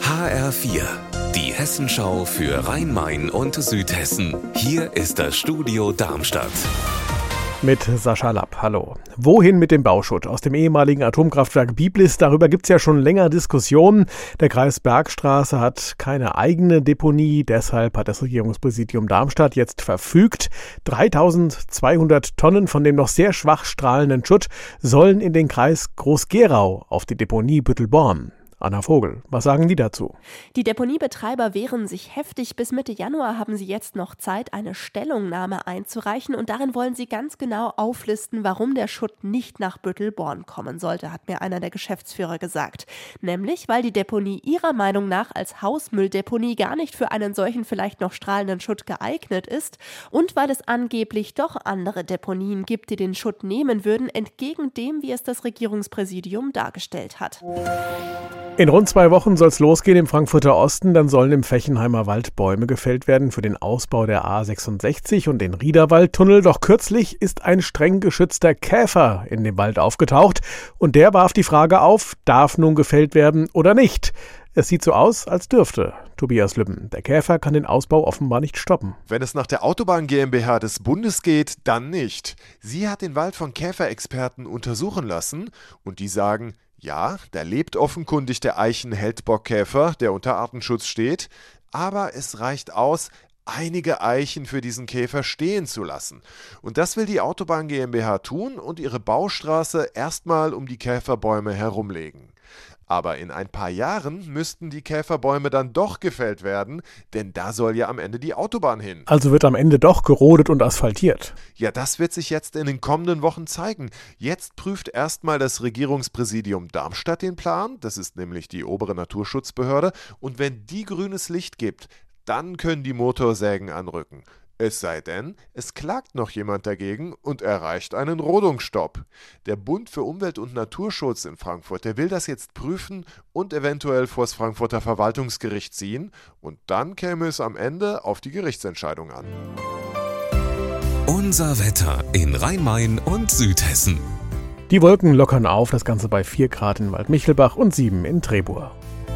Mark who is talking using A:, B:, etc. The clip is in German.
A: HR4, die Hessenschau für Rhein-Main und Südhessen. Hier ist das Studio Darmstadt.
B: Mit Sascha Lapp, hallo. Wohin mit dem Bauschutt aus dem ehemaligen Atomkraftwerk Biblis? Darüber gibt es ja schon länger Diskussionen. Der Kreis Bergstraße hat keine eigene Deponie, deshalb hat das Regierungspräsidium Darmstadt jetzt verfügt. 3200 Tonnen von dem noch sehr schwach strahlenden Schutt sollen in den Kreis Groß-Gerau auf die Deponie Büttelborn. Anna Vogel, was sagen die dazu?
C: Die Deponiebetreiber wehren sich heftig. Bis Mitte Januar haben sie jetzt noch Zeit, eine Stellungnahme einzureichen. Und darin wollen sie ganz genau auflisten, warum der Schutt nicht nach Büttelborn kommen sollte, hat mir einer der Geschäftsführer gesagt. Nämlich, weil die Deponie ihrer Meinung nach als Hausmülldeponie gar nicht für einen solchen vielleicht noch strahlenden Schutt geeignet ist und weil es angeblich doch andere Deponien gibt, die den Schutt nehmen würden, entgegen dem, wie es das Regierungspräsidium dargestellt hat.
B: In rund zwei Wochen soll es losgehen im Frankfurter Osten. Dann sollen im Fechenheimer Wald Bäume gefällt werden für den Ausbau der A66 und den Riederwaldtunnel. Doch kürzlich ist ein streng geschützter Käfer in dem Wald aufgetaucht und der warf die Frage auf, darf nun gefällt werden oder nicht? Es sieht so aus, als dürfte. Tobias Lübben. Der Käfer kann den Ausbau offenbar nicht stoppen.
D: Wenn es nach der Autobahn GmbH des Bundes geht, dann nicht. Sie hat den Wald von Käferexperten untersuchen lassen und die sagen, ja, da lebt offenkundig der Eichen-Heldbockkäfer, der unter Artenschutz steht, aber es reicht aus, einige Eichen für diesen Käfer stehen zu lassen. Und das will die Autobahn GmbH tun und ihre Baustraße erstmal um die Käferbäume herumlegen. Aber in ein paar Jahren müssten die Käferbäume dann doch gefällt werden, denn da soll ja am Ende die Autobahn hin.
B: Also wird am Ende doch gerodet und asphaltiert.
D: Ja, das wird sich jetzt in den kommenden Wochen zeigen. Jetzt prüft erstmal das Regierungspräsidium Darmstadt den Plan, das ist nämlich die obere Naturschutzbehörde, und wenn die grünes Licht gibt, dann können die Motorsägen anrücken. Es sei denn, es klagt noch jemand dagegen und erreicht einen Rodungsstopp. Der Bund für Umwelt und Naturschutz in Frankfurt, der will das jetzt prüfen und eventuell vors Frankfurter Verwaltungsgericht ziehen und dann käme es am Ende auf die Gerichtsentscheidung an.
A: Unser Wetter in Rhein-Main und Südhessen.
B: Die Wolken lockern auf, das Ganze bei 4 Grad in Waldmichelbach und 7 in Trebur.